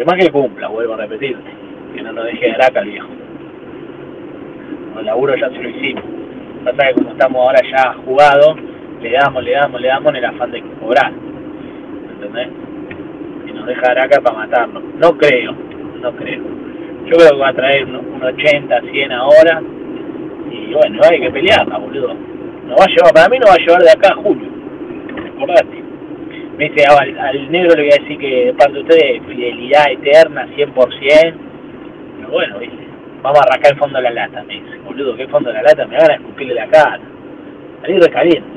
Además que cumpla, vuelvo a repetirte. Que no nos deje de araca el viejo. El laburo ya se lo hicimos. Pasa que como estamos ahora ya jugados, le damos, le damos, le damos en el afán de cobrar. ¿Entendés? Y nos deja araca para matarnos. No creo, no creo. Yo creo que va a traer un 80, 100 ahora. Y bueno, hay que pelearla, boludo. No va a llevar, para mí no va a llevar de acá a julio. Me dice, ah, al, negro le voy a decir que de parte de ustedes fidelidad eterna, 100%. Pero bueno, vamos a arrancar el fondo de la lata, me dice. Boludo, ¿qué fondo de la lata? Me van a escupirle la cara. Salí recaliente.